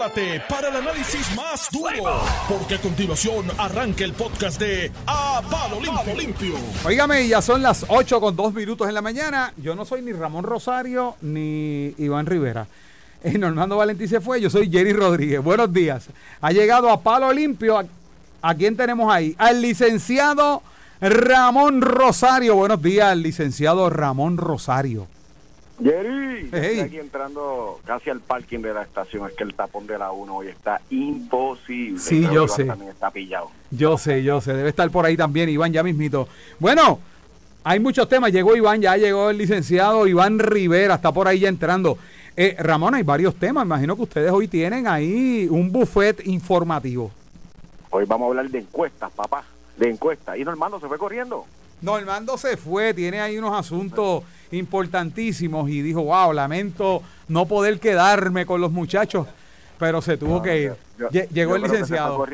prepárate para el análisis más duro, porque a continuación arranca el podcast de A Palo Limpio. Limpio. Óigame, ya son las 8 con 2 minutos en la mañana. Yo no soy ni Ramón Rosario ni Iván Rivera. Eh, Normando Valentín se fue, yo soy Jerry Rodríguez. Buenos días. Ha llegado a Palo Limpio. ¿A, a quién tenemos ahí? Al licenciado Ramón Rosario. Buenos días, licenciado Ramón Rosario. Jerry, Hey. aquí entrando casi al parking de la estación. Es que el tapón de la 1 hoy está imposible. Sí, Creo yo sé. También está pillado. Yo sé, yo sé, debe estar por ahí también Iván ya mismito. Bueno, hay muchos temas, llegó Iván, ya llegó el licenciado Iván Rivera, está por ahí ya entrando. Eh, Ramón, hay varios temas, imagino que ustedes hoy tienen ahí un buffet informativo. Hoy vamos a hablar de encuestas, papá. De encuestas. Y Normando se fue corriendo. Normando se fue, tiene ahí unos asuntos importantísimos y dijo, wow, lamento no poder quedarme con los muchachos, pero se tuvo No, que ir. yo- yo- Lle- Llegó yo el creo que se fue licenciado.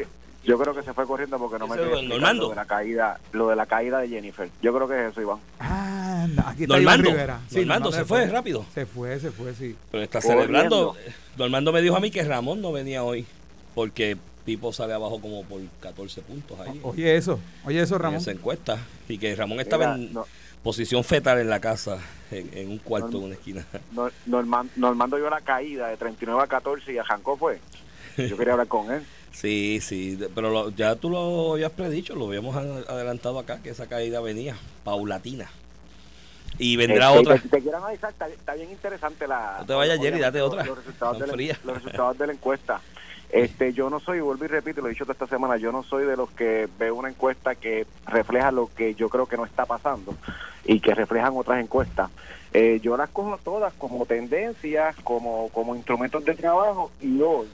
Yo creo que se fue corriendo porque no me lo de la caída, lo de la caída de Jennifer. Yo creo que es eso, Iván. Ah, aquí está Iván Normando, Rivera. Normando se fue rápido. Se fue, se fue, sí. Pero está Corriendo. celebrando. Normando me dijo a mí que Ramón no venía hoy porque Pipo sale abajo como por 14 puntos ahí Oye eso, oye eso en Ramón. esa encuesta. Y que Ramón estaba Mira, en no- posición fetal en la casa, en, en un cuarto, en una esquina. Nor- Norman- Normando vio la caída de 39 a 14 y arrancó fue. Yo quería hablar con él. Sí, sí, pero lo- ya tú lo habías predicho, lo habíamos adelantado acá, que esa caída venía paulatina. Y vendrá Este, otra. Si te quiero analizar, está, está bien interesante la. No te vayas, Jerry, date otra. Los resultados, Tan de fría. la, los resultados de la encuesta. Este, yo no soy, vuelvo y repito, lo he dicho toda esta semana, yo no soy de los que veo una encuesta que refleja lo que yo creo que no está pasando y que reflejan otras encuestas. Eh, yo las cojo todas como tendencias, como, como instrumentos de trabajo y hoy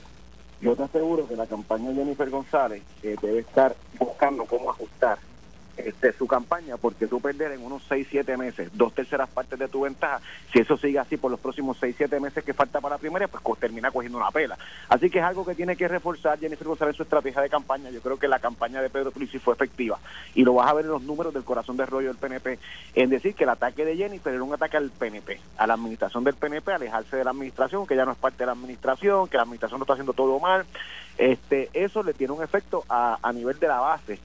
yo te aseguro que la campaña de Jennifer González eh, debe estar buscando cómo ajustar este, su campaña, porque tú perder en unos 6, 7 meses dos terceras partes de tu ventaja, si eso sigue así por los próximos 6, 7 meses que falta para la primaria, pues termina cogiendo una pela. Así que es algo que tiene que reforzar Jennifer González su estrategia de campaña. Yo creo que la campaña de Pedro Pulisi fue efectiva y lo vas a ver en los números del corazón de rollo del PNP, en decir que el ataque de Jennifer era un ataque al PNP, a la administración del PNP, alejarse de la administración, que ya no es parte de la administración, que la administración no está haciendo todo mal. Este, eso le tiene un efecto a, a nivel de la base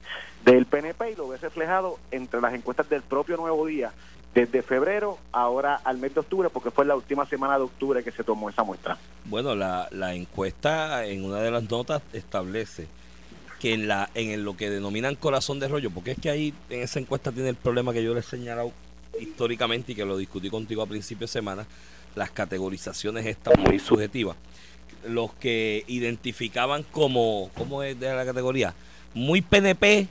del PNP y lo ves reflejado entre las encuestas del propio Nuevo Día, desde febrero ahora al mes de octubre, porque fue la última semana de octubre que se tomó esa muestra. Bueno, la, la encuesta en una de las notas establece que en la en lo que denominan corazón de rollo, porque es que ahí en esa encuesta tiene el problema que yo le he señalado históricamente y que lo discutí contigo a principio de semana, las categorizaciones están muy subjetivas. Los que identificaban como, ¿cómo es de la categoría? Muy PNP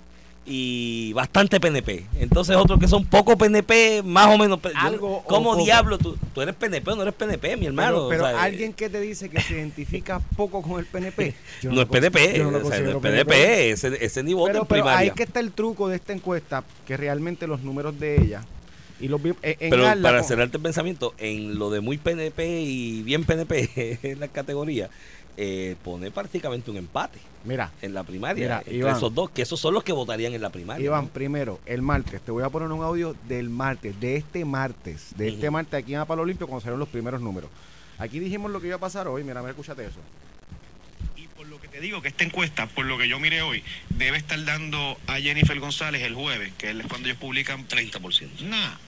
y bastante PNP. Entonces otros que son poco PNP, más o menos. Algo ¿Cómo diablo? ¿Tú, ¿Tú eres PNP o no eres PNP, mi hermano? Pero, pero O sea, alguien que te dice que se identifica poco con el PNP. yo no, es PNP, no lo o sea, no es PNP, ese, ese ni voto Pero, pero primaria. ahí que está el truco de esta encuesta, que realmente los números de ella y los vi- en- en Pero para cerrarte el pensamiento, en lo de muy PNP y bien PNP en la categoría, eh, pone prácticamente un empate Mira, en la primaria Mira, entre Iván. esos dos, que esos son los que votarían en la primaria. Iván, ¿no? primero, el martes, te voy a poner un audio del martes, de este martes, de este martes aquí en Apalo Olimpio cuando salieron los primeros números. Aquí dijimos lo que iba a pasar hoy, mira, mira, escúchate eso. Por que te digo que esta encuesta, por lo que yo miré hoy, debe estar dando a Jennifer González el jueves, que es cuando ellos publican 30%. Nada.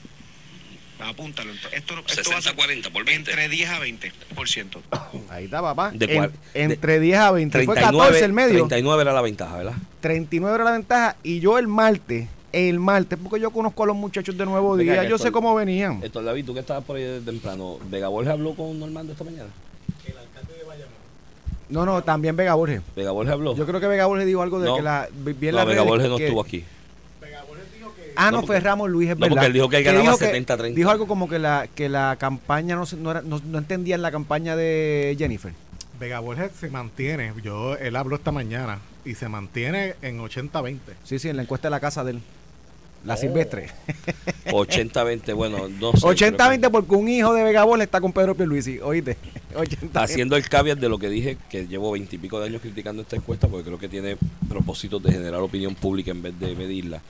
Apúntalo. Esto, esto va a 60, ser 40 por 20. entre 10 a 20%. Ahí está, papá. De En- entre 10 a 20. Fue 39, 14 el medio. 39 era la ventaja, ¿verdad? 39 era la ventaja. Y yo el martes, el martes, porque yo conozco a los muchachos de Nuevo Venga, Día, que yo esto- sé cómo venían. Héctor David, tú que estabas por ahí desde temprano, ¿Vega Borges habló con Normando esta mañana? No, no, también Vega Borges. ¿Vega Borges habló? Yo creo que Vega Borges dijo algo de No. que la. Vi en no, las Vega Borges no que- estuvo aquí. Ah, no, No, fue porque- Ramos Luis, es no, verdad. porque él dijo que él Que ganaba dijo que- 70-30. Dijo algo como que la, que la campaña no, se- no, era- no, no entendían la campaña de Jennifer. Vega Borges se mantiene, yo él habló esta mañana y se mantiene en 80-20. Sí, sí, en la encuesta de la casa de él. La Silvestre. 80-20, bueno, no sé. 80-20 porque un hijo de Vega Borges está con Pedro Pierluisi, oíste. 80 Haciendo el caveat de lo que dije, que llevo veintipico de años criticando esta encuesta, porque creo que tiene propósitos de generar opinión pública en vez de medirla.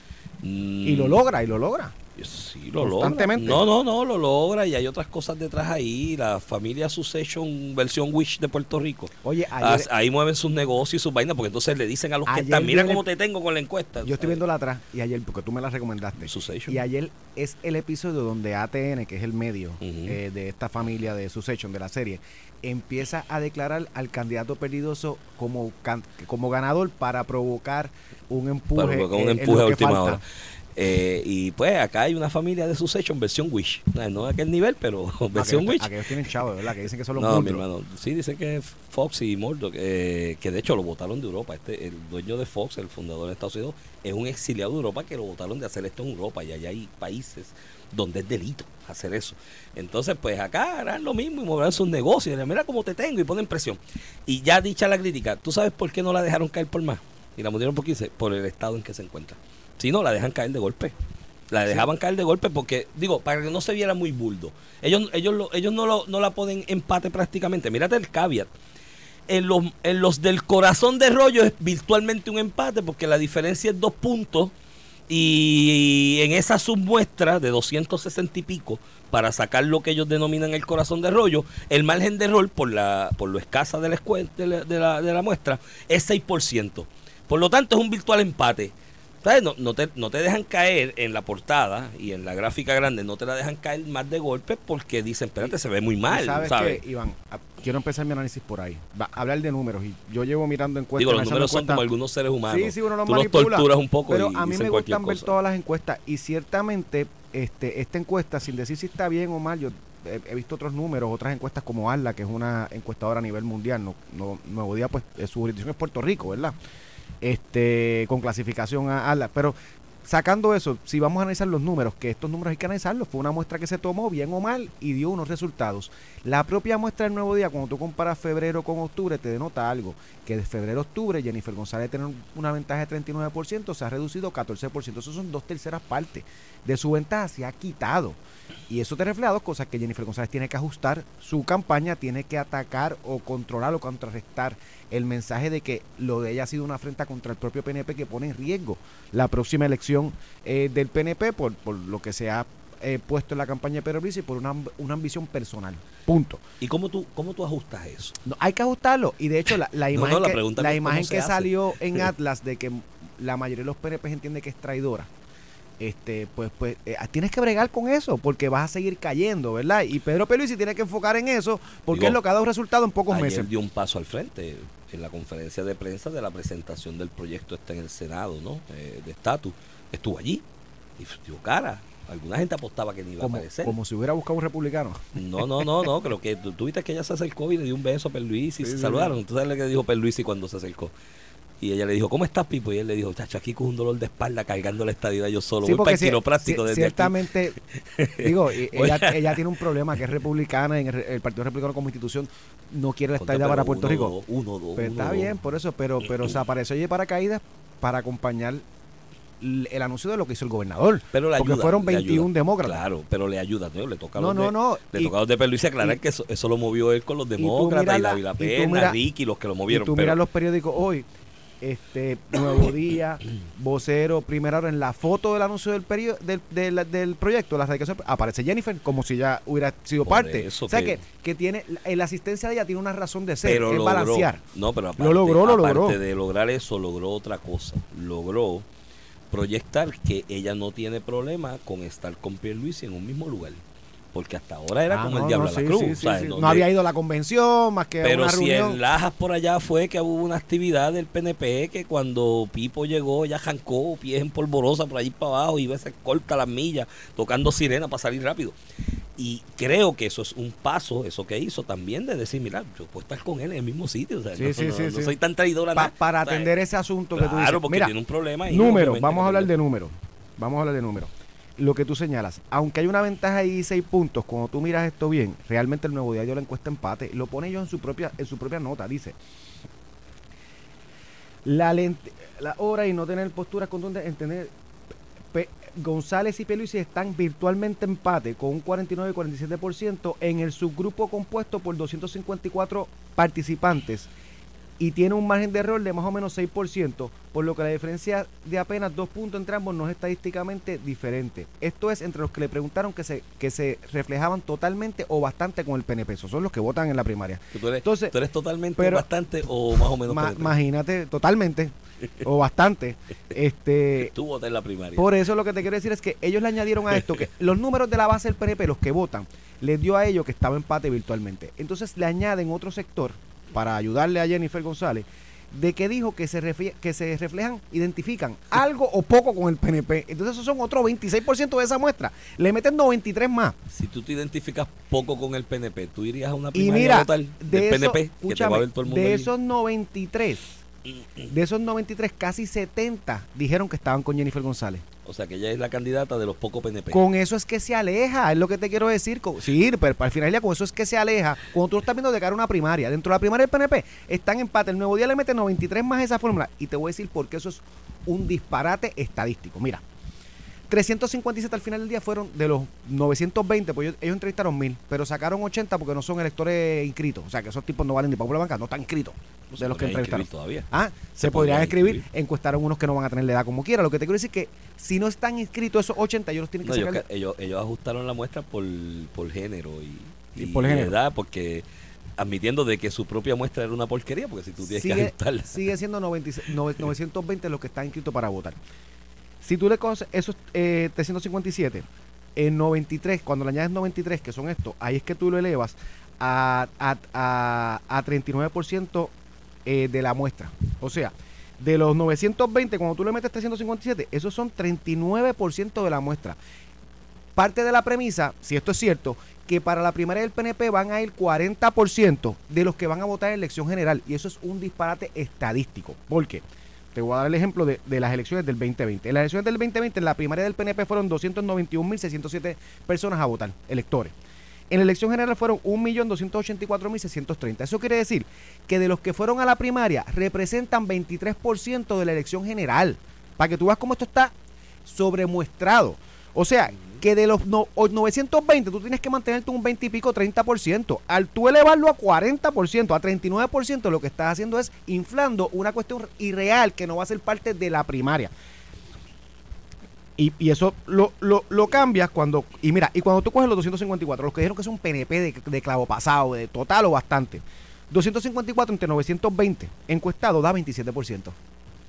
Mm, Y lo logra, y lo logra. Sí, lo logra. Constantemente. No, no, no, lo logra y hay otras cosas detrás ahí. La familia Succession versión Wish de Puerto Rico. Oye, Ah, ayer, ahí mueven sus negocios y sus vainas porque entonces le dicen a los que están, mira cómo te tengo con la encuesta. yo estoy viendo la atrás y ayer, porque tú me la recomendaste. Succession. Y ayer es el episodio donde ATN, que es el medio eh, de esta familia de Succession, de la serie, empieza a declarar al candidato perdidoso como, como ganador para provocar un empuje. Para provocar un eh, en empuje lo a última falta. hora. Eh, y pues acá hay una familia de Succession versión Wish. No, de aquel nivel, pero versión Wish. aquellos tienen chavos, ¿verdad? Que dicen que son los No, mi hermano. Sí, dicen que Fox y Murdoch, eh, que de hecho lo votaron de Europa. Este, el dueño de Fox, el fundador de Estados Unidos, es un exiliado de Europa que lo votaron de hacer esto en Europa. Y allá hay países donde es delito hacer eso. Entonces, pues acá harán lo mismo y moverán sus negocios. Y Mira cómo te tengo y ponen presión. Y ya dicha la crítica, ¿tú sabes por qué no la dejaron caer por más? Y la movieron por 15, por el estado en que se encuentra. Si no, la dejan caer de golpe. La dejaban caer de golpe porque, digo, para que no se viera muy buldo. Ellos, ellos, lo- ellos no, lo, no la ponen empate prácticamente. Mírate el caveat. En los, en los del corazón de rollo es virtualmente un empate porque la diferencia es dos puntos. Y en esa submuestra de 260 y pico, para sacar lo que ellos denominan el corazón de rollo, el margen de error, por, la, por lo escasa de la, de la- de la muestra, es 6%. Por lo tanto, es un virtual empate. ¿Sabes? No, no, te, no te dejan caer en la portada y en la gráfica grande, no te la dejan caer más de golpe porque dicen, espérate, se ve muy mal. ¿Sabes, ¿sabes? qué, Iván? Quiero empezar mi análisis por ahí. Va, hablar de números. Y yo llevo mirando encuestas. Digo, los números son como algunos seres humanos. Sí, sí, uno los Tú los torturas un poco Pero y a mí me gustan ver todas las encuestas y ciertamente este, esta encuesta, sin decir si está bien o mal, yo he, he visto otros números, otras encuestas como ALA, que es una encuestadora a nivel mundial. No, no, Nuevo Día, pues eh, su jurisdicción es Puerto Rico, ¿verdad? Este, con clasificación a ALA. Pero sacando eso, si vamos a analizar los números, que estos números hay que analizarlos, fue una muestra que se tomó bien o mal y dio unos resultados. La propia muestra del nuevo día, cuando tú comparas febrero con octubre, te denota algo, que de febrero a octubre Jennifer González tiene una ventaja de 39%, se ha reducido 14%, eso son dos terceras partes de su ventaja, se ha quitado. Y eso te refleja dos cosas, que Jennifer González tiene que ajustar su campaña, tiene que atacar o controlar o contrarrestar el mensaje de que lo de ella ha sido una afrenta contra el propio PNP que pone en riesgo la próxima elección eh, del PNP por, por lo que se ha eh, puesto en la campaña de Pedro Luis y por una, una ambición personal. Punto. ¿Y cómo tú, cómo tú ajustas eso? No, hay que ajustarlo. Y de hecho, la, la imagen, no, la que, imagen que salió en Atlas de que la mayoría de los PNP entiende que es traidora. Este, pues, pues eh, tienes que bregar con eso porque vas a seguir cayendo, ¿verdad? Y Pedro Pierluisi tiene que enfocar en eso porque Digo, es lo que ha dado resultado en pocos Ayer meses. dio un paso al frente en la conferencia de prensa de la presentación del proyecto está en el Senado, ¿no? Eh, de estatus. Estuvo allí y dio cara. Alguna gente apostaba que ni iba a Como, aparecer. como si hubiera buscado un republicano. No, no, no, no. Creo que tú, tú viste que ella se acercó y le dio un beso a Perluisi y Sí, se sí, saludaron. ¿Tú sabes lo que dijo Perluisi cuando se acercó? Y ella le dijo, ¿cómo estás, Pipo? Y él le dijo, chacho, aquí con un dolor de espalda cargando la estadidad yo solo. Sí, Voy para el quiropráctico desde aquí. ciertamente, digo, y- Oye. ella, ella tiene un problema que es republicana, en el, el Partido Republicano como institución no quiere la estadía para Puerto uno, Rico. dos, uno, dos, Pero uno, está bien, por eso, pero, pero se apareció allí paracaídas para acompañar el anuncio de lo que hizo el gobernador. Pero le porque ayuda, fueron le 21 ayuda. demócratas. Claro, pero le ayuda, ¿no? Le toca a No, los no, de, no, Le y- toca los de Perluisi aclarar y- que eso, eso lo movió él con los demócratas y, la- David La y tú Pena, Ricky, los que lo Y movieron. tú pero- miras los periódicos hoy, este Nuevo Día, Vocero, Primera Hora, en la foto del anuncio del perio- del, del, del proyecto, la radicación, aparece Jennifer como si ya hubiera sido Por parte. eso o sea que- que, que tiene, la, la asistencia de ella tiene una razón de ser, pero es logró, balancear. No, pero aparte, Lo logró, lo aparte logró. de lograr eso, logró otra cosa. Logró proyectar que ella no tiene problema con estar con Pierluisi en un mismo lugar. Porque hasta ahora era Ah, como no, el diablo no, a la sí, cruz. No había ido a la convención, más que Pero una si reunión. en Lajas por allá fue que hubo una actividad del PNP que cuando Pipo llegó, ella jancó pies en polvorosa por allí para abajo, iba a ser corta las millas, tocando sirena para salir rápido. Y creo que eso es un paso, eso que hizo también de decir, mira, yo puedo estar con él en el mismo sitio. O sea, Sí, no, sí, no- soy tan traidora. Pa- para atender ese asunto que tú Claro, dices. porque Mira, tiene un problema. Números, obviamente, vamos a hablar de números. Vamos a hablar de números. Lo que tú señalas, aunque hay una ventaja ahí de 6 puntos, cuando tú miras esto bien, realmente el nuevo día dio la encuesta empate. Lo pone yo en su propia, en su propia nota, dice. La, la hora y no tener posturas contundentes en tener Pe- González y Peluisi están virtualmente empate con un 49 y 47% en el subgrupo compuesto por 254 participantes. Y tiene un margen de error de más o menos 6%, por lo que la diferencia de apenas dos puntos entre ambos no es estadísticamente diferente. Esto es entre los que le preguntaron que se, que se reflejaban totalmente o bastante con el PNP. Esos son los que votan en la primaria. ¿Tú eres, Entonces, tú eres totalmente pero- bastante o más o menos Ma- imagínate, totalmente, o bastante. Este, Tú votas en la primaria. por eso lo que te quiero decir es que ellos le añadieron a esto que los números de la base del PNP, los que votan, les dio a ellos que estaba empate virtualmente. Entonces le añaden otro sector para ayudarle a Jennifer González de que dijo que se, que se reflejan, identifican algo o poco con el PNP. Entonces esos son otro 26% de esa muestra. Le meten 93 más. Si tú te identificas poco con el PNP, tú irías a una Y primaria mira, a votar de, del PNP, que te va a ver todo el mundo de esos 93, de esos 93, casi 70 dijeron que estaban con Jennifer González. O sea, que ella es la candidata de los pocos PNP. Con eso es que se aleja, es lo que te quiero decir. Sí, pero al final ya con eso es que se aleja. Cuando tú lo estás viendo de cara a una primaria, dentro de la primaria del PNP, están en empate. El nuevo día le mete 93 más esa fórmula. Y te voy a decir por qué eso es un disparate estadístico. Mira, 357 al final del día fueron de los 920, pues ellos, ellos entrevistaron mil, pero sacaron 80 porque no son electores inscritos. O sea, que esos tipos no valen ni para una banca, no están inscritos. No de los que entrevistaron. todavía. Ah, se, Se podrían escribir, encuestaron unos que no van a tener la edad como quiera. Lo que te quiero decir es que si no están inscritos esos 80, ellos los tienen que No, ellos, sacar. ellos, ellos ajustaron la muestra por, por género y, Y y por género. edad, porque admitiendo de que su propia muestra era una porquería, porque si tú tienes que sigue, ajustarla. sigue siendo 96 nove- 920 los que están inscritos para votar. Si tú le coges esos eh, 357, en 93, cuando le añades 93, que son estos, ahí es que tú lo elevas a, a, a, a 39% eh, de la muestra. O sea, de los 920, cuando tú le metes 357, esos son 39% de la muestra. Parte de la premisa, si esto es cierto, que para la primaria del PNP van a ir 40% de los que van a votar en elección general. Y eso es un disparate estadístico. ¿Por qué? Te voy a dar el ejemplo de, de las elecciones del 2020. En las elecciones del 2020, en la primaria del PNP fueron 291.607 personas a votar, electores. En la elección general fueron 1.284.630. Eso quiere decir que de los que fueron a la primaria representan 23% de la elección general. Para que tú veas cómo esto está sobremuestrado. O sea, que de los no- o 920 tú tienes que mantenerte un 20 y pico, 30%. Al tú elevarlo a 40%, a 39%, lo que estás haciendo es inflando una cuestión irreal que no va a ser parte de la primaria. Y, y eso lo, lo, lo cambias cuando. Y mira, y cuando tú coges los 254, los que dijeron que es un PNP de, de clavo pasado, de total o bastante. 254 entre 920 encuestado da 27%.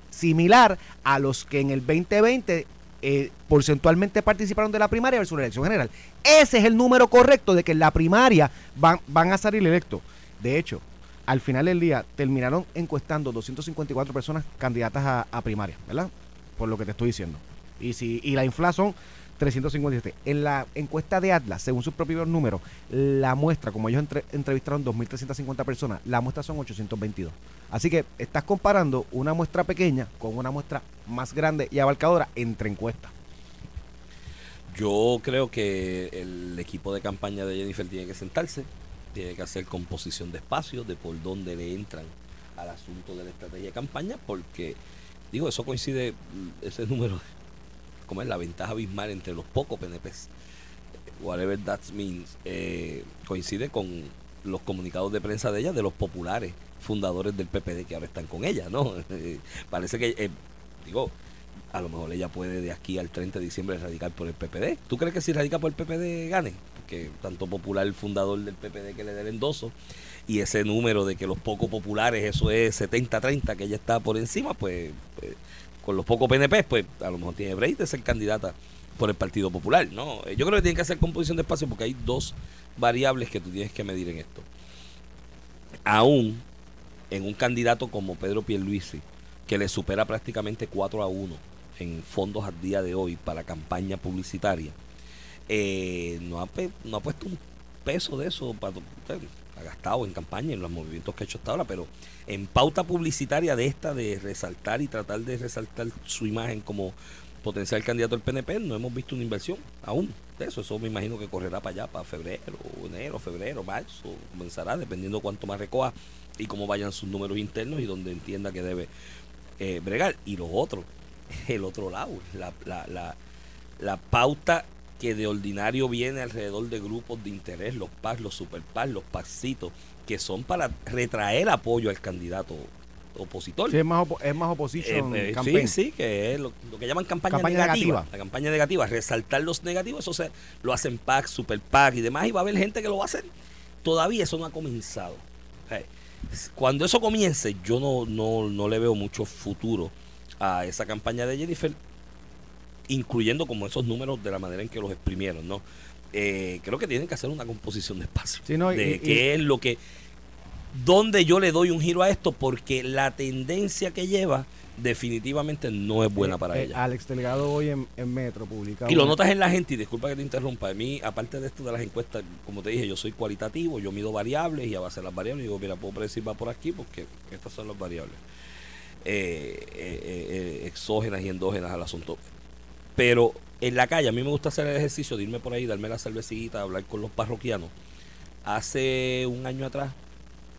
Similar a los que en el 2020 eh, porcentualmente participaron de la primaria versus la elección general. Ese es el número correcto de que en la primaria van, van a salir electos. De hecho, al final del día terminaron encuestando 254 personas candidatas a, primaria, ¿verdad? Por lo que te estoy diciendo. Y si y la infla son 357. En la encuesta de Atlas, según sus propios números, la muestra, como ellos entre- entrevistaron 2.350 personas, la muestra son 822. Así que estás comparando una muestra pequeña con una muestra más grande y abarcadora entre encuestas. Yo creo que el equipo de campaña de Jennifer tiene que sentarse, tiene que hacer composición de espacios, de por dónde le entran al asunto de la estrategia de campaña, porque, digo, eso coincide, mm, ese número, como es la ventaja abismal entre los pocos PNPs, whatever that means, eh, coincide con los comunicados de prensa de ella, de los populares fundadores del PPD que ahora están con ella, ¿no? Eh, Parece que, eh, digo, a lo mejor ella puede de aquí al 30 de diciembre radicar por el PPD. ¿Tú crees que si radica por el PPD gane? Porque tanto popular el fundador del PPD que le dé el endoso y ese número de que los pocos populares, eso es 70-30, que ella está por encima, pues, con los pocos PNP, pues a lo mejor tiene break de ser candidata por el Partido Popular, ¿no? Eh, Yo creo que tiene que hacer composición de espacio porque hay dos variables que tú tienes que medir en esto. Aún en un candidato como Pedro Pierluisi, que le supera prácticamente 4 a 1 en fondos al día de hoy para campaña publicitaria, eh, no, ha, no ha puesto un peso de eso, para, gastado en campaña, en los movimientos que ha hecho hasta ahora, pero en pauta publicitaria de esta, de resaltar y tratar de resaltar su imagen como potencial candidato del PNP, no hemos visto una inversión aún de eso. Eso me imagino que correrá para allá, para febrero, enero, febrero, marzo, comenzará, dependiendo cuánto más recoja y cómo vayan sus números internos y donde entienda que debe eh, bregar. Y lo otro, el otro lado, la, la, la, la pauta que de ordinario viene alrededor de grupos de interés, los PAS, los superPAS, los PASitos, que son para retraer apoyo al candidato opositor. Sí, es más, opo- es más oposition Eh, eh, sí, sí, que es lo, lo que llaman campaña, Campaña negativa, negativa. La campaña negativa, resaltar los negativos, eso se, lo hacen PAC, Super PAC y demás, y va a haber gente que lo va a hacer. Todavía eso no ha comenzado. Sea, Cuando eso comience, yo no, no, no le veo mucho futuro a esa campaña de Jennifer, incluyendo como esos números de la manera en que los exprimieron, ¿no? Eh, creo que tienen que hacer una composición de espacio. Sí, no, y- de y- qué es lo que donde yo le doy un giro a esto porque la tendencia que lleva definitivamente no es buena Eh, para eh, ella. Alex Delegado hoy en, en Metro publica. Y lo notas en la gente, y disculpa que te interrumpa, a mí, aparte de esto de las encuestas, como te dije, yo soy cualitativo, yo mido variables y a base de las variables digo, mira, puedo predecir va por aquí porque estas son las variables eh, exógenas y endógenas al asunto. Pero en la calle, a mí me gusta hacer el ejercicio de irme por ahí, darme la cervecita, hablar con los parroquianos. Hace un año atrás,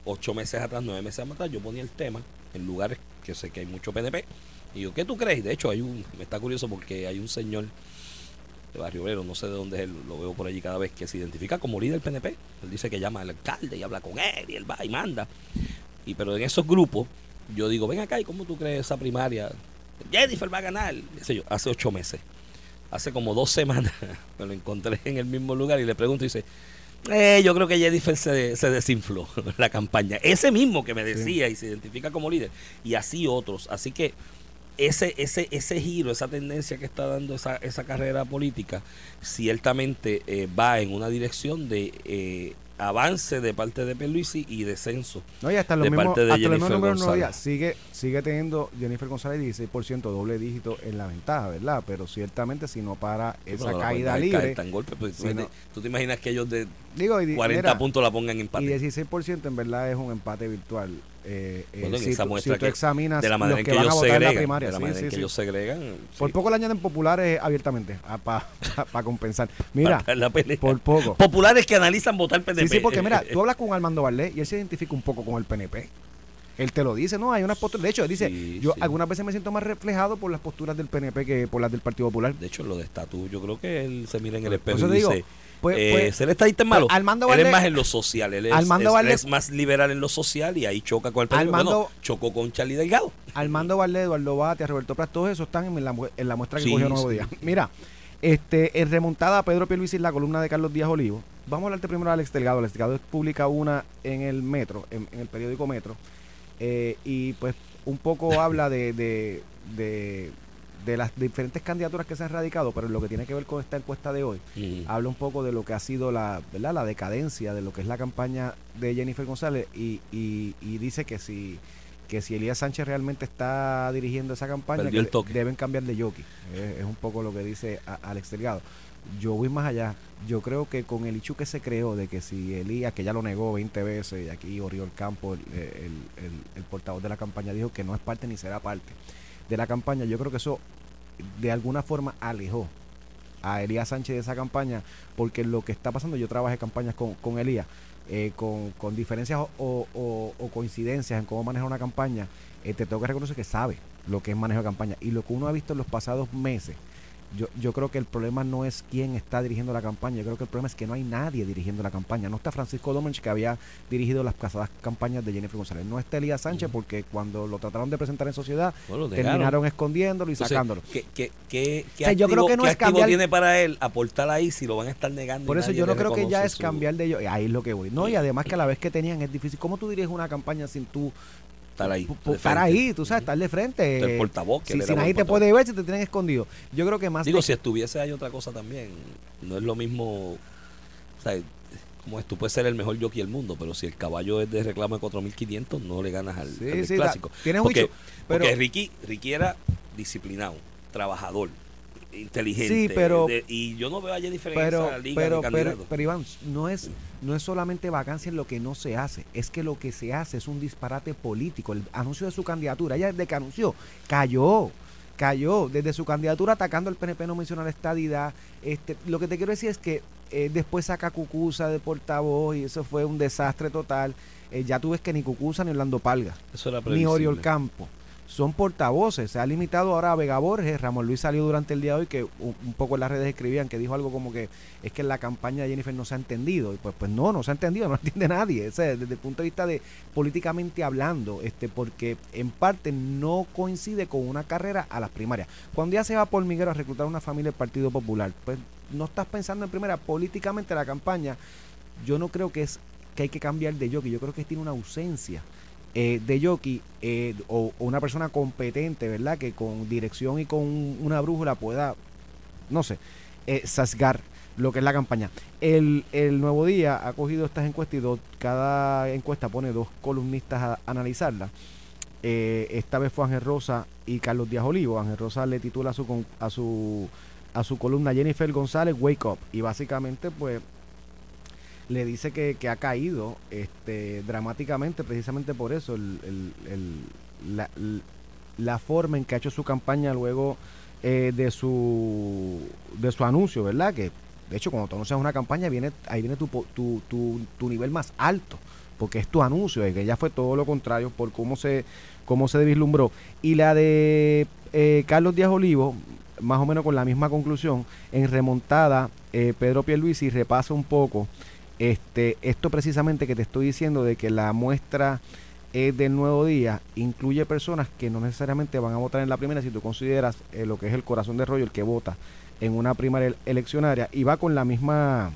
ocho meses atrás, nueve meses atrás, yo ponía el tema en lugares que sé que hay mucho PNP. Y yo, ¿qué tú crees? De hecho, hay un, me está curioso porque hay un señor de Barrio Obrero, no sé de dónde es él, lo veo por allí cada vez que se identifica como líder PNP. Él dice que llama al alcalde y habla con él y él va y manda. Y pero en esos grupos, yo digo, ven acá, ¿y cómo tú crees esa primaria? Jennifer va a ganar, qué sé yo, hace ocho meses. Hace como dos semanas me lo encontré en el mismo lugar y le pregunto y dice, eh, yo creo que Jennifer se, se desinfló en la campaña. Ese mismo que me decía y se identifica como líder. Y así otros. Así que ese, ese, ese giro, esa tendencia que está dando esa, esa carrera política, ciertamente eh, va en una dirección de eh, avance de parte de Pierluisi y descenso. No, y hasta los de mismos, parte de hasta los Jennifer números González. Sigue, sigue teniendo Jennifer González 16% doble dígito en la ventaja, ¿verdad? Pero ciertamente si no para Sí, esa caída caer libre. tan golpe, pues, tú, no. tú te imaginas que ellos de Digo, y, di- 40 mira, puntos la pongan en y empate. 16% en verdad es un empate virtual. Eh, eh, Bueno, en si, esa muestra si tú que- examinas de la manera los en que, van a votar en la segregan, primaria. de la sí, manera sí, en que sí. ellos segregan, Por poco le añaden populares abiertamente para compensar. Mira, la por poco. populares que analizan votar PNP. Sí, sí, porque mira, tú hablas con Armando Valdés y él se identifica un poco con el PNP. Él te lo dice, ¿no? Hay unas posturas. De hecho, él dice, Sí, yo sí. algunas veces me siento más reflejado por las posturas del PNP que por las del Partido Popular. De hecho, lo de estatus, yo creo que él se mira en el espejo y dice, pues- eh, pues- ser estadista es malo. pues Armando él es Valdés- más en lo social, él es, Armando es- Valdés- es más liberal en lo social y ahí choca con el PNP. Armando- Bueno, chocó con Charlie Delgado. Armando Valdés, Eduardo Batia, Roberto Prat, todos esos están en la, en la muestra que Sí, cogió Nuevo. Día. Mira, este, en remontada a Pedro Pierluisi la columna de Carlos Díaz Olivo, vamos a hablarte primero de Alex Delgado. Alex Delgado publica una en el Metro, en, en el periódico Metro, eh, y pues un poco habla de, de, de, de las diferentes candidaturas que se han radicado, pero en lo que tiene que ver con esta encuesta de hoy, habla un poco de lo que ha sido la, ¿verdad? la decadencia de lo que es la campaña de Jennifer González y, y, y dice que si que si Elías Sánchez realmente está dirigiendo esa campaña, que el toque. deben cambiar de jockey. Es, es un poco lo que dice a- Alex Delgado. Yo voy más allá. Yo creo que con el hecho que se creó de que si Elías, que ya lo negó 20 veces, y aquí Oriol Campo, el, el- el- portavoz de la campaña, dijo que no es parte ni será parte de la campaña, yo creo que eso de alguna forma alejó a Elías Sánchez de esa campaña, porque lo que está pasando, yo trabajé campañas con, con Elías, eh, con, con diferencias o- o coincidencias en cómo manejar una campaña, eh, te tengo que reconocer que sabe lo que es manejo de campaña. Y lo que uno ha visto en los pasados meses, yo, yo creo que el problema no es quién está dirigiendo la campaña, yo creo que el problema es que no hay nadie dirigiendo la campaña. No está Francisco Domenech, que había dirigido las pasadas campañas de Jennifer González. No está Elías Sánchez, porque cuando lo trataron de presentar en sociedad, Bueno, negaron. terminaron escondiéndolo y Entonces, sacándolo. ¿qué, qué, qué, qué O sea, yo creo activo- que no es cambiar- tiene para él aportar ahí si lo van a estar negando? Por eso yo no creo que ya es su- cambiar de ellos. Ahí es lo que voy. No, y además que a la vez que tenían es difícil. ¿Cómo tú diriges una campaña sin tú Estar ahí. estar ahí, tú sabes, estar de frente? El portavoz, que Si, si nadie te puede ver, si te tienen escondido. Yo creo que más Digo, si estuviese hay otra cosa también. No es lo mismo. O sea, como es, tú puedes ser el mejor jockey del mundo, pero si el caballo es de reclamo de 4500, no le ganas al, Sí, al sí, da- clásico. tienes porque, pero- porque Ricky, Ricky era disciplinado, trabajador, inteligente. Sí, pero- de- y yo no veo a Jennifer en pero, esa liga pero, pero, candidato. pero, Iván, no es, no es solamente vacancia en lo que no se hace, es que lo que se hace es un disparate político. El anuncio de su candidatura, ella desde que anunció, cayó, cayó. Desde su candidatura atacando al PNP no menciona la estadidad. Este, lo que te quiero decir es que eh, después saca Cucusa de portavoz y eso fue un desastre total. Eh, ya tú ves que ni Cucusa ni Orlando Palga, Eso era ni. Oriol Campo. Son portavoces. Se ha limitado ahora a Vega Borges. Ramón Luis salió durante el día de hoy que un, poco en las redes escribían que dijo algo como que es que la campaña de Jennifer no se ha entendido. Y pues, pues no, no se ha entendido, no entiende nadie. Desde el punto de vista de políticamente hablando, este, porque en parte no coincide con una carrera a las primarias. Cuando ya se va por Miguel a reclutar una familia del Partido Popular, pues no estás pensando en primera. Políticamente la campaña, yo no creo que es que hay que cambiar de jockey. Yo creo que tiene una ausencia eh, de jockey eh, o, una persona competente, ¿verdad? Que con dirección y con una brújula pueda, no sé, eh, sasgar lo que es la campaña. El, el Nuevo Día ha cogido estas encuestas y dos- cada encuesta pone dos columnistas a analizarla. Eh, esta vez fue Ángel Rosa y Carlos Díaz Olivo. Ángel Rosa le titula su, a su, a su columna Jennifer González Wake Up. Y básicamente, pues, le dice que, que ha caído este, dramáticamente, precisamente por eso, el, el- el- la, la forma en que ha hecho su campaña luego eh, de su de su anuncio, ¿verdad? Que de hecho cuando tú anuncias una campaña viene ahí viene tu, tu, tu, tu nivel más alto, porque es tu anuncio, y que ya fue todo lo contrario por cómo se cómo se vislumbró. Y la de eh, Carlos Díaz Olivo, más o menos con la misma conclusión, en remontada, eh, Pedro Pierluisi repasa un poco este esto precisamente que te estoy diciendo de que la muestra eh, del nuevo día incluye personas que no necesariamente van a votar en la primera si tú consideras eh, lo que es el corazón de rollo el que vota en una primaria ele- eleccionaria y va con la misma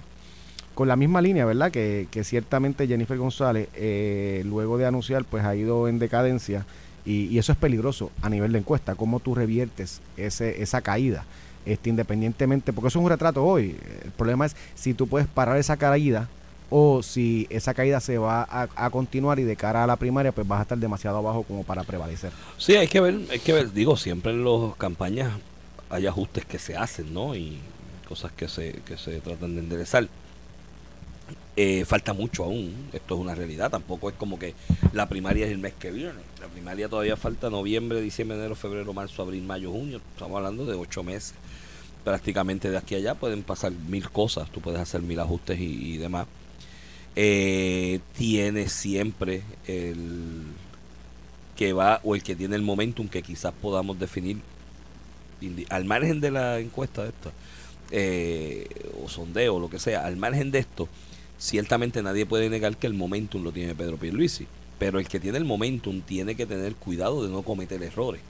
con la misma línea verdad que, que ciertamente Jennifer González eh, luego de anunciar pues ha ido en decadencia y, y eso es peligroso a nivel de encuesta cómo tú reviertes ese, esa caída este, independientemente porque eso es un retrato hoy. El problema es si tú puedes parar esa caída o si esa caída se va a, a continuar y de cara a la primaria pues vas a estar demasiado abajo como para prevalecer. Sí, hay que ver, hay que ver, digo, siempre en las campañas hay ajustes que se hacen, ¿no? Y cosas que se, que se tratan de enderezar. Eh, falta mucho aún, esto es una realidad, tampoco es como que la primaria es el mes que viene, la primaria todavía falta noviembre, diciembre, enero, febrero, marzo, abril, mayo, junio, estamos hablando de ocho meses, prácticamente de aquí a allá pueden pasar mil cosas, tú puedes hacer mil ajustes y, y demás. Eh, tiene siempre el que va o el que tiene el momentum que quizás podamos definir al margen de la encuesta de esto eh, o sondeo o lo que sea al margen de esto ciertamente nadie puede negar que el momentum lo tiene Pedro Pierluisi pero el que tiene el momentum tiene que tener cuidado de no cometer errores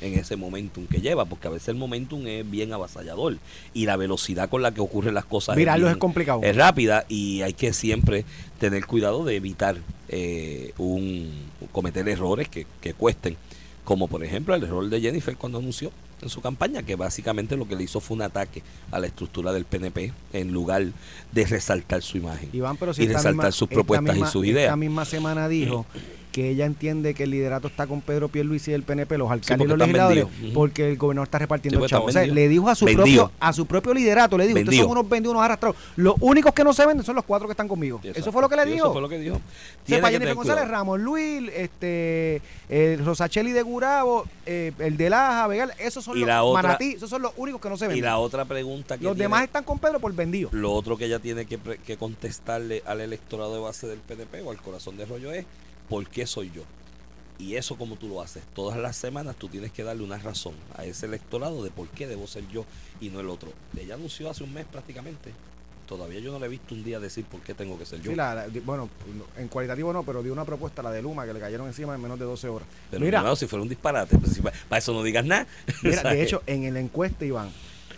en ese momentum que lleva porque a veces el momentum es bien avasallador y la velocidad con la que ocurren las cosas Mirarlo bien- es complicado. es rápida y hay que siempre tener cuidado de evitar eh, un cometer errores que, que cuesten como por ejemplo el error de Jennifer cuando anunció en su campaña que básicamente lo que le hizo fue un ataque a la estructura del PNP en lugar de resaltar su imagen Iván, pero si y esta resaltar misma- sus esta propuestas misma- y sus Esta ideas misma semana dijo que ella entiende que el liderato está con Pedro Pierluisi y el PNP, los alcaldes y los legisladores, porque el gobernador está repartiendo Sí, chavos. O sea, están le dijo a su propio a su propio liderato, le dijo, ustedes Vendidos. son unos vendidos, unos arrastrados. Los únicos que no se venden son los cuatro que están conmigo. Eso fue lo que le dijo. eso fue lo que dijo Jennifer tener González. Ramón Luis, este, eh, Rosacheli de Gurabo, eh, el de Laja, Vegal, esos son Y los la otra- manatí, esos son los únicos que no se y venden. la otra pregunta que los tiene- demás están con Pedro por vendido. Lo otro que ella tiene que, que contestarle al electorado de base del PNP o al corazón de rollo es ¿por qué soy yo? Y eso como tú lo haces. Todas las semanas tú tienes que darle una razón a ese electorado de por qué debo ser yo y no el otro. Ella anunció hace un mes prácticamente. Todavía yo no le he visto un día decir por qué tengo que ser yo. Sí, la- la- bueno, en cualitativo no, pero dio una propuesta, la de Luma, que le cayeron encima en menos de 12 horas. Pero mira, si fuera un disparate, pues, si pa- para eso no digas nada. mira, de hecho, en la encuesta, Iván,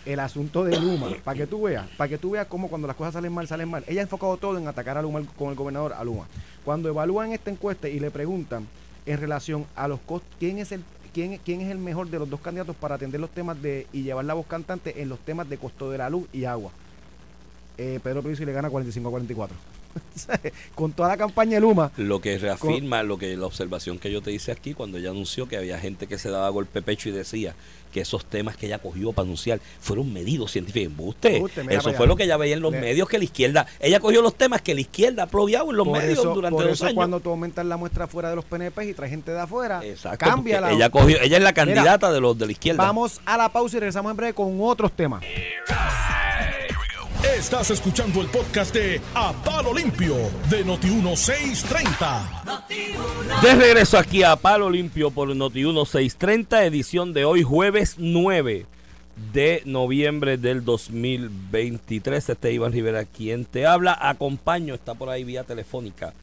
el asunto de Luma, para que tú veas, para que tú veas cómo cuando las cosas salen mal, salen mal. Ella ha enfocado todo en atacar a Luma con el gobernador, a Luma. Cuando evalúan esta encuesta y le preguntan en relación a los costos, ¿quién es el quién, quién es el mejor de los dos candidatos para atender los temas de y llevar la voz cantante en los temas de costo de la luz y agua? Eh, Pedro Pierluisi le gana 45 a 44. con toda la campaña de Luma, Lo que reafirma lo que la observación que yo te hice aquí cuando ella anunció que había gente que se daba golpe pecho y decía que esos temas que ella cogió para anunciar fueron medidos científicos. Usted, eso fue lo que ella veía en los Le- medios que la izquierda, ella cogió los temas que la izquierda ha apropiado en los por medios eso, durante por dos eso años. cuando tú aumentas la muestra fuera de los PNP y traes gente de afuera, Exacto, cambia la ella cogió, ella es la candidata de los de la izquierda. Vamos a la pausa y regresamos en breve con otros temas. Estás escuchando el podcast de A Palo Limpio de Noti1630. De regreso aquí a Palo Limpio por Noti 1630, edición de hoy, jueves 9 de noviembre del 2023. Este es Iván Rivera quien te habla. Acompaño, está por ahí vía telefónica,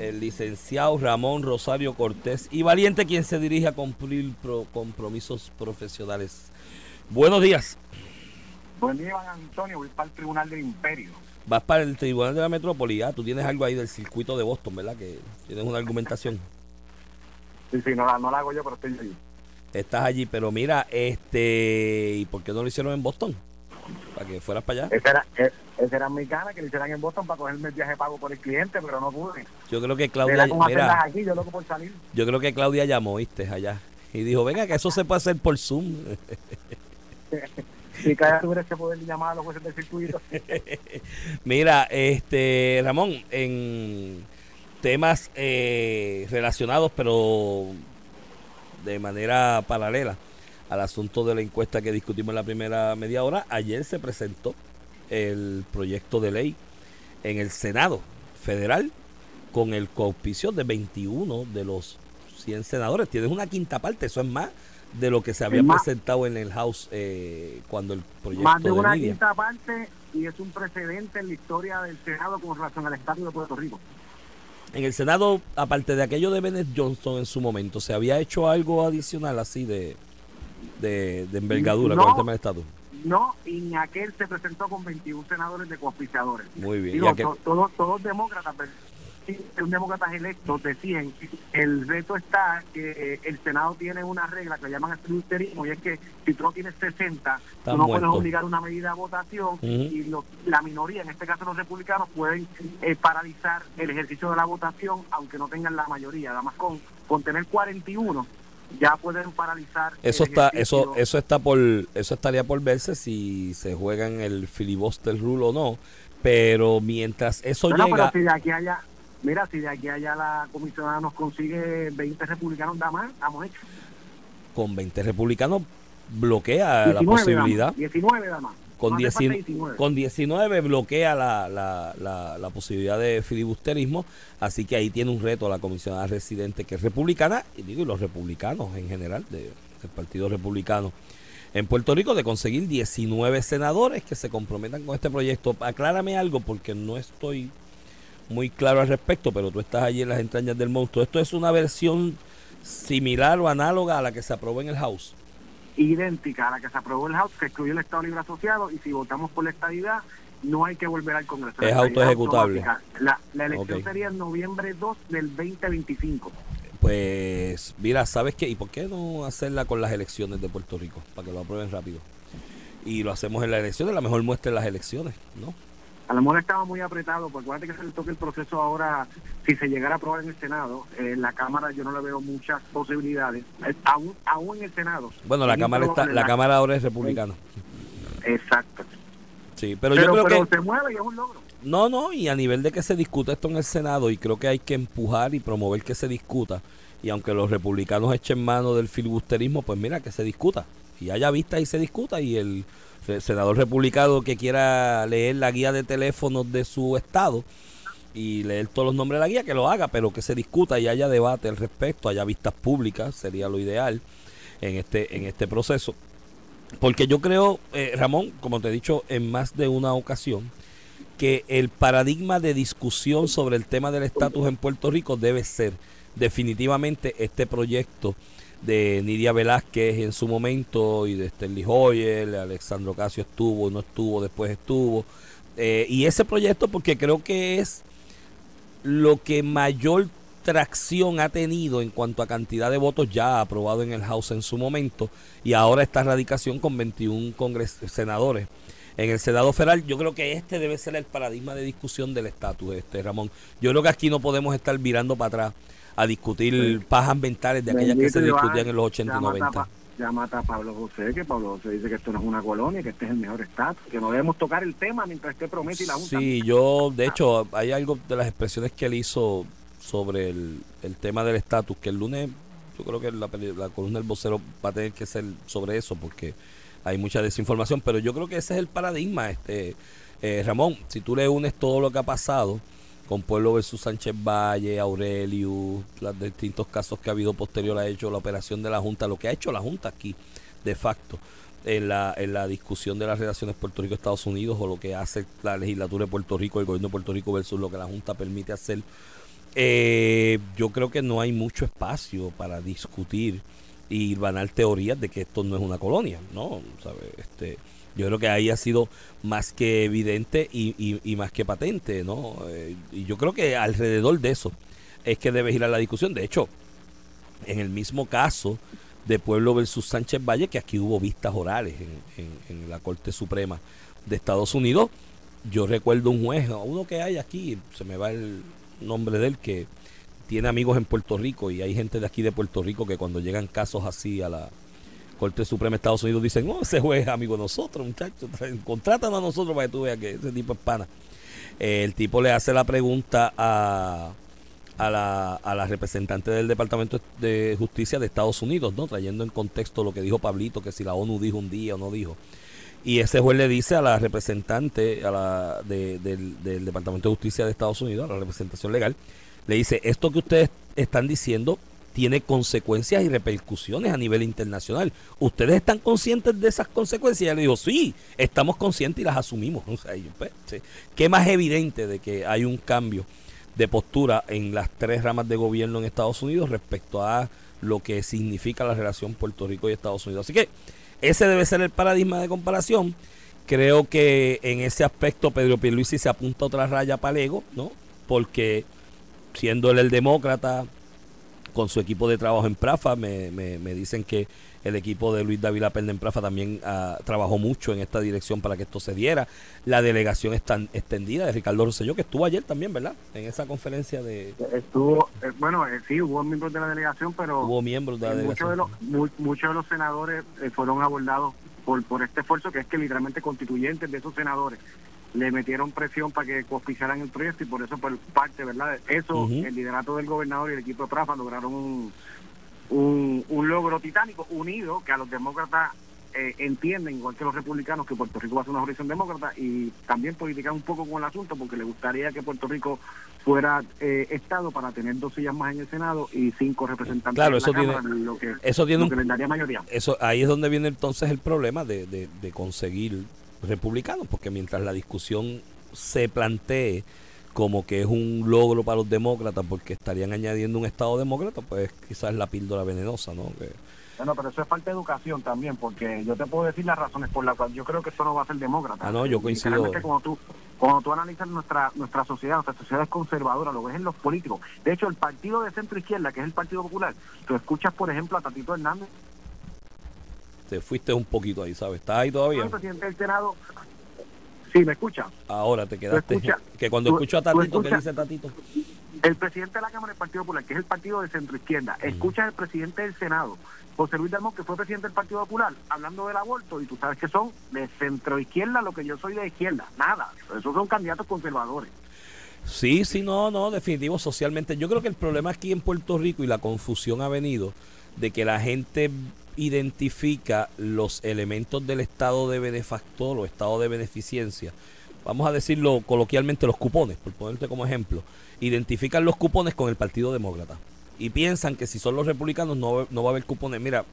el licenciado Ramón Rosario Cortés y Valiente, quien se dirige a cumplir pro- compromisos profesionales. Buenos días. Buen día, Iván Antonio. Voy para el Tribunal del Imperio. Vas para el Tribunal de la Metrópoli. Ah, tú tienes algo ahí del circuito de Boston, ¿verdad? Que tienes una argumentación. Sí, sí, no la, no la hago yo, pero estoy allí. Estás allí, pero mira, este. ¿Y por qué no lo hicieron en Boston? Para que fueras para allá. Esa era, e- esa era mi gana, que lo hicieran en Boston para cogerme el viaje pago por el cliente, pero no pude. Yo creo que Claudia. Mira, aquí, yo loco por salir. yo creo que Claudia llamó, ¿viste? Allá. Y dijo, venga, que eso se puede hacer por Zoom. Si cada tuviera que poder llamar a los jueces del circuito. Mira, este, Ramón, en temas eh, relacionados, pero de manera paralela al asunto de la encuesta que discutimos en la primera media hora, ayer se presentó el proyecto de ley en el Senado federal con el coauspicio de 21 de los 100 senadores. Tienes una quinta parte, eso es más de lo que se había más. presentado en el House eh, cuando el proyecto Más de una Nidia. quinta parte y es un precedente en la historia del Senado con relación al Estado de Puerto Rico. En el Senado, aparte de aquello de Bennett Johnson en su momento, ¿se había hecho algo adicional así de, de, de envergadura No. con el tema del estatus? No, y ni aquel se presentó con 21 senadores de coauspiciadores. Muy bien. Digo, todos, todos demócratas, pero un demócratas electos decían, el reto está que el Senado tiene una regla que le llaman estructurismo y es que si tú no tienes 60, tú no puedes obligar una medida a votación y lo- la minoría, en este caso los republicanos, pueden eh, paralizar el ejercicio de la votación aunque no tengan la mayoría. Además, con, con tener 41 ya pueden paralizar eso está, eso, eso está por, eso estaría por verse si se juega en el filibuster rule o no. Pero mientras eso Bueno, llega, pero si de aquí a allá, mira, si de aquí a allá la comisionada nos consigue 20 republicanos nada más, estamos hechos. con 20 republicanos bloquea la 19 posibilidad. damas, 19 nada más. con, No hace falta 19, 19. con 19 bloquea la, la, la, la posibilidad de filibusterismo, así que ahí tiene un reto la comisionada residente que es republicana, y digo, y los republicanos en general, de- del Partido Republicano en Puerto Rico, de conseguir 19 senadores que se comprometan con este proyecto. Aclárame algo porque no estoy muy claro al respecto, pero tú estás allí en las entrañas del monstruo. ¿Esto es una versión similar o análoga a la que se aprobó en el House? idéntica a la que se aprobó el House, que excluyó el Estado Libre Asociado, y si votamos por la estadidad, no hay que volver al Congreso. Es autoejecutable. automática. La, la elección sería en noviembre 2 del 2025. Pues mira, ¿sabes qué? ¿Y por qué no hacerla con las elecciones de Puerto Rico? Para que lo aprueben rápido. Y lo hacemos en las elecciones, la mejor muestra en las elecciones, ¿no? A lo mejor estaba muy apretado, porque acuérdate que se le toca el proceso ahora, si se llegara a aprobar en el Senado, eh, en la Cámara yo no le veo muchas posibilidades, Eh, aún, aún en el Senado. Bueno, la Cámara está, la Cámara ahora es republicana. Exacto. Sí, pero, Pero, yo creo pero que se mueve y es un logro. no, no, y a nivel de que se discuta esto en el Senado y creo que hay que empujar y promover que se discuta y aunque los republicanos echen mano del filibusterismo, pues mira que se discuta y haya vista y se discuta y el senador republicano que quiera leer la guía de teléfonos de su estado y leer todos los nombres de la guía, que lo haga, pero que se discuta y haya debate al respecto, haya vistas públicas, sería lo ideal en este, en este proceso. Porque yo creo, eh, Ramón, como te he dicho en más de una ocasión, que el paradigma de discusión sobre el tema del estatus en Puerto Rico debe ser definitivamente este proyecto de Nidia Velázquez en su momento y de Stanley Hoyer, Alexandro Casio estuvo, no estuvo, después estuvo. Eh, y ese proyecto porque creo que es lo que mayor tracción ha tenido en cuanto a cantidad de votos ya aprobado en el House en su momento y ahora esta radicación con 21 congres senadores en el Senado Federal. Yo creo que este debe ser el paradigma de discusión del estatus, este Ramón. Yo creo que aquí no podemos estar virando para atrás a discutir pajas mentales de aquellas que se Iván, discutían en los 80 y ya mata 90. pa- Ya mata a Pablo José, que Pablo José dice que esto no es una colonia, que este es el mejor estatus, que no debemos tocar el tema mientras esté promete y la Junta. Sí, yo, de hecho, hay algo de las expresiones que él hizo sobre el, el tema del estatus, que el lunes, yo creo que la, la columna del vocero va a tener que ser sobre eso, porque hay mucha desinformación, pero yo creo que ese es el paradigma, este eh, Ramón, si tú le unes todo lo que ha pasado con Pueblo versus Sánchez Valle, Aurelio, los distintos casos que ha habido posterior a hecho la operación de la Junta, lo que ha hecho la Junta aquí, de facto, en la, en la discusión de las relaciones Puerto Rico-Estados Unidos o lo que hace la legislatura de Puerto Rico, el gobierno de Puerto Rico versus lo que la Junta permite hacer. Eh, yo creo que no hay mucho espacio para discutir y ganar teorías de que esto no es una colonia, ¿no? ¿Sabe? Este, yo creo que ahí ha sido más que evidente y, y- más que patente, ¿no? Eh, y yo creo que alrededor de eso es que debe girar la discusión. De hecho, en el mismo caso de Pueblo versus Sánchez Valle, que aquí hubo vistas orales en, en- en la Corte Suprema de Estados Unidos, yo recuerdo un juez, uno que hay aquí, se me va el nombre de él, que tiene amigos en Puerto Rico y hay gente de aquí de Puerto Rico que cuando llegan casos así a la Corte Suprema de Estados Unidos dicen, no, ese juez es amigo de nosotros, muchachos, contrátanos a nosotros para que tú veas que ese tipo es pana. Eh, el tipo le hace la pregunta a, a, la, a la representante del Departamento de Justicia de Estados Unidos, ¿no? Trayendo en contexto lo que dijo Pablito, que si la ONU dijo un día o no dijo. Y ese juez le dice a la representante a la, de- del, del Departamento de Justicia de Estados Unidos, a la representación legal, le dice, esto que ustedes están diciendo tiene consecuencias y repercusiones a nivel internacional. ¿Ustedes están conscientes de esas consecuencias? Y le dijo, sí, estamos conscientes y las asumimos. Pues. ¿Qué más evidente de que hay un cambio de postura en las tres ramas de gobierno en Estados Unidos respecto a lo que significa la relación Puerto Rico y Estados Unidos? Así que ese debe ser el paradigma de comparación. Creo que en ese aspecto Pedro Pierluisi se apunta otra raya para el ¿no? Porque siendo él el demócrata, con su equipo de trabajo en Prafa, me, me, me dicen que el equipo de Luis David Perna en Prafa también ah, trabajó mucho en esta dirección para que esto se diera. La delegación está extendida de Ricardo Rosselló, que estuvo ayer también, ¿verdad? En esa conferencia de... Estuvo, eh, bueno, eh, sí, hubo miembros de la delegación, pero Hubo miembros de la eh, muchos, de delegación. los, mu- muchos de los senadores eh, fueron abordados por, por este esfuerzo, que es que literalmente constituyentes de esos senadores le metieron presión para que auspiciaran el proyecto y por eso, por parte, ¿verdad? Eso, el liderato del gobernador y el equipo de Prafa lograron un, un, un logro titánico unido que a los demócratas eh, entienden, igual que los republicanos, que Puerto Rico va a ser una jurisdicción demócrata y también politican un poco con el asunto porque le gustaría que Puerto Rico fuera eh, Estado para tener dos sillas más en el Senado y cinco representantes Claro, en la eso tiene- Cámara, lo que, Eso tiene lo un que les daría mayoría. eso ahí es donde viene entonces el problema de, de- de conseguir republicanos, porque mientras la discusión se plantee como que es un logro para los demócratas porque estarían añadiendo un estado demócrata, pues quizás la píldora venenosa, ¿no? Que- Bueno, pero eso es falta de educación también, porque yo te puedo decir las razones por las cuales yo creo que esto no va a ser demócrata. Ah, no, yo coincido. Cuando tú, cuando tú analizas nuestra nuestra sociedad, nuestra sociedad es conservadora, lo ves en los políticos. De hecho, el partido de centro izquierda, que es el Partido Popular, tú escuchas, por ejemplo, a Tatito Hernández, te fuiste un poquito ahí, ¿sabes? ¿Estás ahí todavía? el presidente del Senado. Sí, me escucha. Ahora te quedaste. escucha- que cuando escucho a Tatito, ¿qué dice Tatito? El presidente de la Cámara del Partido Popular, que es el partido de centro izquierda, escucha al presidente del Senado, José Luis Dalmón, que fue presidente del Partido Popular, hablando del aborto, y tú sabes que son de centro izquierda lo que yo soy de izquierda. Nada, esos son candidatos conservadores. Sí, sí, no, no, definitivo, socialmente. Yo creo que el problema aquí en Puerto Rico y la confusión ha venido de que la gente identifica los elementos del estado de benefactor o estado de beneficencia. Vamos a decirlo coloquialmente, los cupones, por ponerte como ejemplo. Identifican los cupones con el Partido Demócrata. Y piensan que si son los republicanos no, no va a haber cupones. Mira,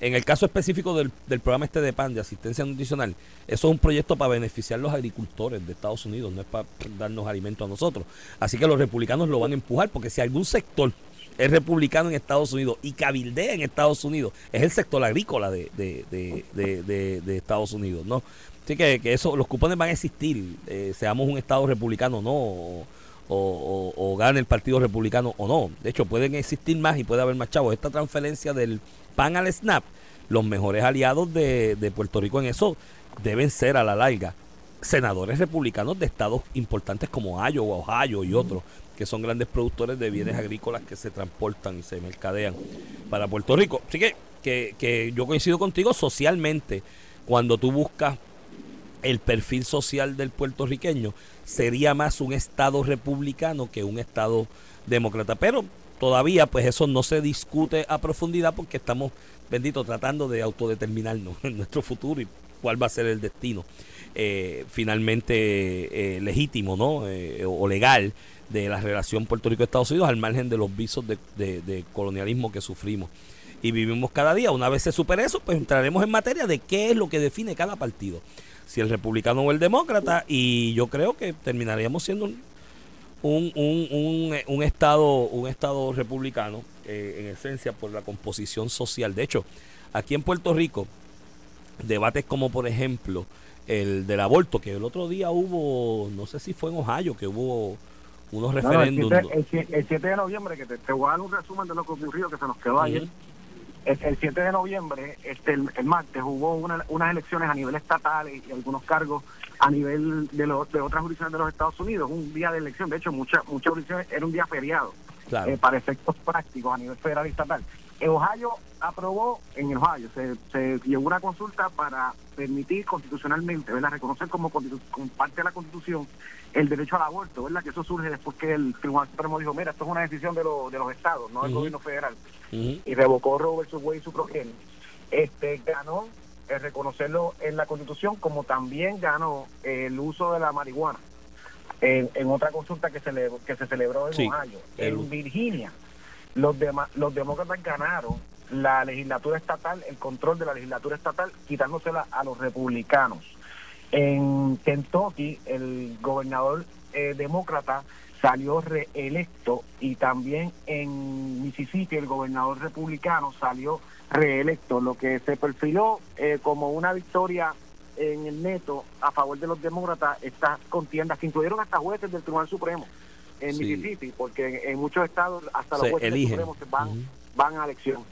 en el caso específico del, del programa este de PAN, de asistencia nutricional, eso es un proyecto para beneficiar a los agricultores de Estados Unidos, no es para darnos alimento a nosotros. Así que los republicanos lo van a empujar, porque si algún sector es republicano en Estados Unidos y cabildea en Estados Unidos, es el sector agrícola de, de, de, de- Estados Unidos, ¿no? Así que, que eso, los cupones van a existir, eh, seamos un Estado republicano o no, o, o- o gane el Partido Republicano o no. De hecho, pueden existir más y puede haber más chavos. Esta transferencia del PAN al SNAP, los mejores aliados de, de Puerto Rico en eso deben ser a la larga senadores republicanos de estados importantes como Iowa, Ohio y otros, que son grandes productores de bienes agrícolas que se transportan y se mercadean para Puerto Rico. Así que, que, que yo coincido contigo socialmente, cuando tú buscas el perfil social del puertorriqueño, sería más un estado republicano que un estado demócrata. Pero todavía pues eso no se discute a profundidad porque estamos, bendito, tratando de autodeterminarnos en nuestro futuro y cuál va a ser el destino eh, finalmente eh, legítimo ¿no? Eh, o legal de la relación Puerto Rico-Estados Unidos al margen de los visos de, colonialismo que sufrimos y vivimos cada día. Una vez se supere eso, pues entraremos en materia de qué es lo que define cada partido. Si el republicano o el demócrata, y yo creo que terminaríamos siendo un, estado un estado republicano en esencia por la composición social. De hecho, aquí en Puerto Rico, debates como por ejemplo el del aborto, que el otro día hubo, no sé si fue en Ohio, que hubo unos No, el, referéndums. 7, el sie- el 7 de noviembre, que te, te voy a dar un resumen de lo que ocurrió, que se nos quedó ayer. El, el 7 de noviembre, este, el, el martes, hubo una- unas elecciones a nivel estatal y, y algunos cargos a nivel de, los de otras jurisdicciones de los Estados Unidos. Un día de elección, de hecho, muchas muchas jurisdicciones era un día feriado Claro. eh, para efectos prácticos a nivel federal y estatal. En Ohio aprobó, en Ohio, se, se llevó una consulta para permitir constitucionalmente, ¿verdad? reconocer como, parte de la Constitución el derecho al aborto, ¿verdad? Que eso surge después que el Tribunal Supremo dijo, mira, esto es una decisión de, los de los estados, no del gobierno federal y revocó Roe versus Wade y su progenie, este, ganó el reconocerlo en la Constitución, como también ganó el uso de la marihuana en, en otra consulta que se, le- que se celebró en Sí, Ohio. el- En Virginia, los, dema- los demócratas ganaron la legislatura estatal, el control de la legislatura estatal, quitándosela a los republicanos. En Kentucky, el gobernador eh, demócrata salió reelecto y también en Mississippi el gobernador republicano salió reelecto, lo que se perfiló eh, como una victoria en el neto a favor de los demócratas estas contiendas que incluyeron hasta jueces del Tribunal Supremo en Sí. Mississippi, porque en, en muchos estados hasta los jueces eligen. del Supremo se van, van a elección.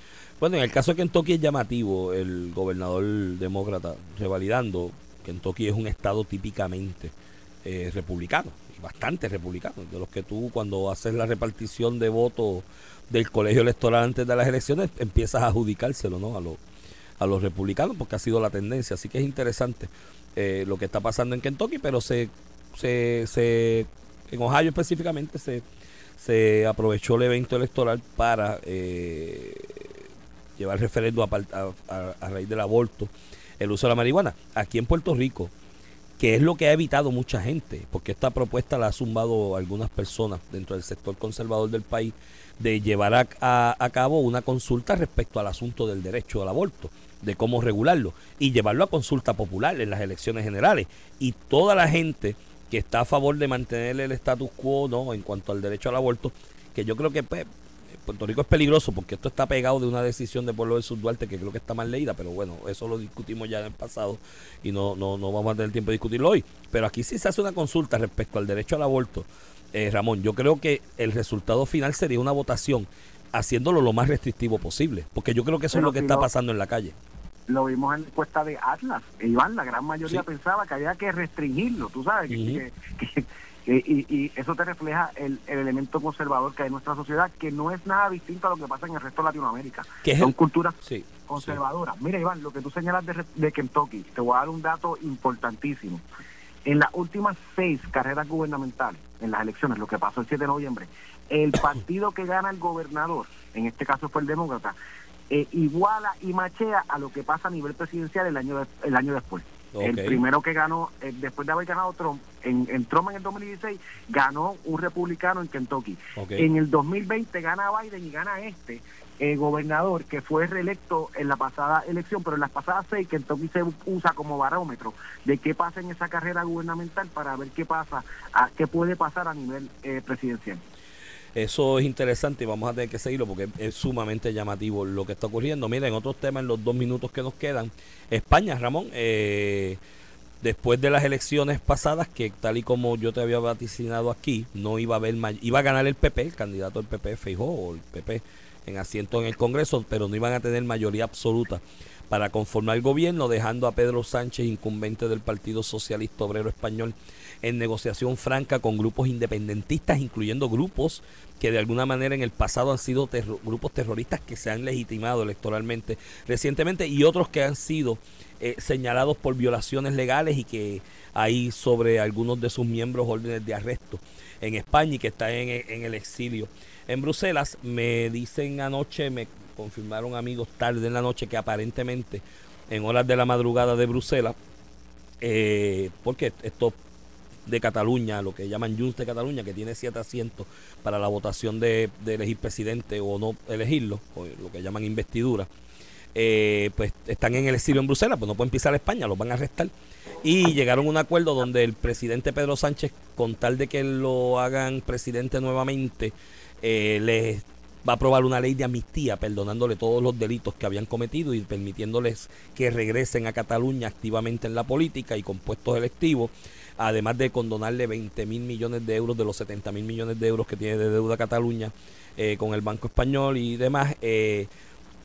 Bueno, en el caso de Kentucky es llamativo el gobernador demócrata revalidando. Kentucky es un estado típicamente eh, republicano, bastante republicano, de los que tú cuando haces la repartición de votos del colegio electoral antes de las elecciones empiezas a adjudicárselo ¿no? a, los, a los republicanos porque ha sido la tendencia. Así que es interesante eh, lo que está pasando en Kentucky, pero se, se, se en Ohio específicamente se, se aprovechó el evento electoral para eh, llevar referendo a, a- a raíz del aborto, el uso de la marihuana. Aquí en Puerto Rico, que es lo que ha evitado mucha gente, porque esta propuesta la ha zumbado algunas personas dentro del sector conservador del país, de llevar a, a- a cabo una consulta respecto al asunto del derecho al aborto, de cómo regularlo, y llevarlo a consulta popular en las elecciones generales. Y toda la gente que está a favor de mantener el status quo no en cuanto al derecho al aborto, que yo creo que pues, Puerto Rico es peligroso porque esto está pegado de una decisión de Pueblo del Sur Duarte que creo que está mal leída, pero bueno, eso lo discutimos ya en el pasado y no, no, no vamos a tener tiempo de discutirlo hoy. Pero aquí sí se hace una consulta respecto al derecho al aborto. Eh, Ramón, yo creo que el resultado final sería una votación haciéndolo lo más restrictivo posible, porque yo creo que eso es lo que si está no- pasando en la calle. Lo vimos en la encuesta de Atlas. E Iván, la gran mayoría Sí. pensaba que había que restringirlo, tú sabes, que- Ujú. que- que- que- y, y eso te refleja el, el elemento conservador que hay en nuestra sociedad, que no es nada distinto a lo que pasa en el resto de Latinoamérica. Son el- culturas Sí. conservadoras. Mira, Iván, lo que tú señalas de, de Kentucky, te voy a dar un dato importantísimo. En las últimas seis carreras gubernamentales, en las elecciones, lo que pasó el 7 de noviembre, el partido que gana el gobernador, en este caso fue el demócrata, eh, iguala y machea a lo que pasa a nivel presidencial el año, de- el año después. El primero que ganó, eh, después de haber ganado Trump, en, en Trump en el 2016, ganó un republicano en Kentucky. En el 2020 gana Biden y gana este eh, gobernador que fue reelecto en la pasada elección, pero en las pasadas seis Kentucky se usa como barómetro de qué pasa en esa carrera gubernamental para ver qué pasa, a, qué puede pasar a nivel eh, presidencial. Eso es interesante y vamos a tener que seguirlo porque es sumamente llamativo lo que está ocurriendo. Mira, en otros temas, en los dos minutos que nos quedan, España, Ramón, eh, después de las elecciones pasadas, que tal y como yo te había vaticinado aquí, no iba a haber iba a ganar el PP, el candidato del PP, Feijó, o el PP en asiento en el Congreso, pero no iban a tener mayoría absoluta para conformar el gobierno, dejando a Pedro Sánchez, incumbente del Partido Socialista Obrero Español, en negociación franca con grupos independentistas, incluyendo grupos que de alguna manera en el pasado han sido grupos terroristas que se han legitimado electoralmente recientemente y otros que han sido eh, señalados por violaciones legales y que hay sobre algunos de sus miembros órdenes de arresto en España y que están en, en el exilio en Bruselas. Me dicen anoche, me confirmaron amigos tarde en la noche que aparentemente en horas de la madrugada de Bruselas, eh, porque esto de Cataluña, lo que llaman Junts de Cataluña, que tiene siete asientos para la votación de, elegir presidente o no elegirlo, o lo que llaman investidura, eh, pues están en el exilio en Bruselas, pues no pueden pisar a España, los van a arrestar. Y llegaron a un acuerdo donde el presidente Pedro Sánchez, con tal de que lo hagan presidente nuevamente, eh, les va a aprobar una ley de amnistía, perdonándole todos los delitos que habían cometido y permitiéndoles que regresen a Cataluña activamente en la política y con puestos electivos, además de condonarle 20 mil millones de euros de los 70 mil millones de euros que tiene de deuda Cataluña eh, con el Banco Español y demás. Eh,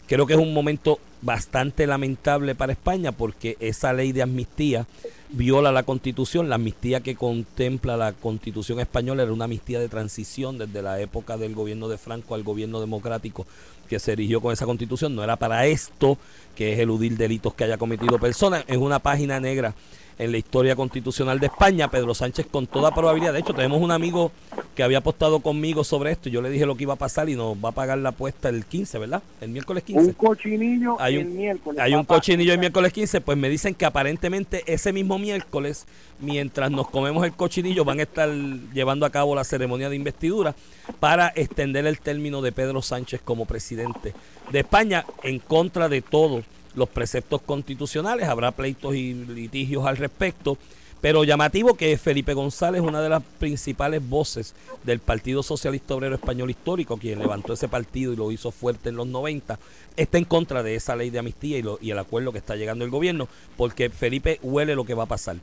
Creo que es un momento bastante lamentable para España porque esa ley de amnistía viola la constitución. La amnistía que contempla la constitución española era una amnistía de transición desde la época del gobierno de Franco al gobierno democrático que se erigió con esa constitución. No era para esto, que es eludir delitos que haya cometido personas. Es una página negra en la historia constitucional de España. Pedro Sánchez con toda probabilidad, de hecho tenemos un amigo que había apostado conmigo sobre esto, yo le dije lo que iba a pasar y nos va a pagar la apuesta el 15, ¿verdad? El miércoles 15. Un cochinillo hay un, el miércoles. Hay un cochinillo el miércoles 15, pues me dicen que aparentemente ese mismo miércoles, mientras nos comemos el cochinillo, van a estar llevando a cabo la ceremonia de investidura para extender el término de Pedro Sánchez como presidente de España en contra de todos los preceptos constitucionales. Habrá pleitos y litigios al respecto. Pero llamativo que Felipe González, una de las principales voces del Partido Socialista Obrero Español Histórico, quien levantó ese partido y lo hizo fuerte en los 90, está en contra de esa ley de amnistía y, lo- y el acuerdo que está llegando el gobierno, porque Felipe huele lo que va a pasar.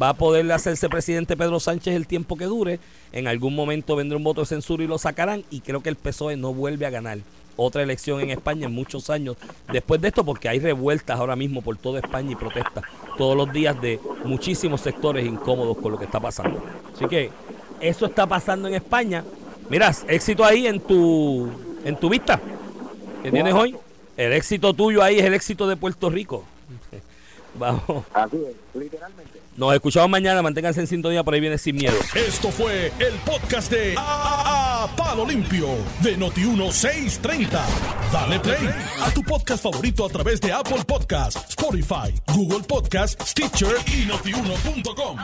Va a poder hacerse presidente Pedro Sánchez el tiempo que dure, en algún momento vendrá un voto de censura y lo sacarán, y creo que el PSOE no vuelve a ganar otra elección en España en muchos años después de esto, porque hay revueltas ahora mismo por toda España y protestas todos los días de muchísimos sectores incómodos con lo que está pasando. Así que eso está pasando en España. Miras, éxito ahí en tu en tu vista que tienes hoy. El éxito tuyo ahí es el éxito de Puerto Rico. Vamos. Así es, literalmente. Nos escuchamos mañana. Manténganse en sintonía. Por ahí viene sin miedo. Esto fue el podcast de A, A- Palo Limpio de Noti1630. Dale play a tu podcast favorito a través de Apple Podcasts, Spotify, Google Podcasts, Stitcher y notiuno.com.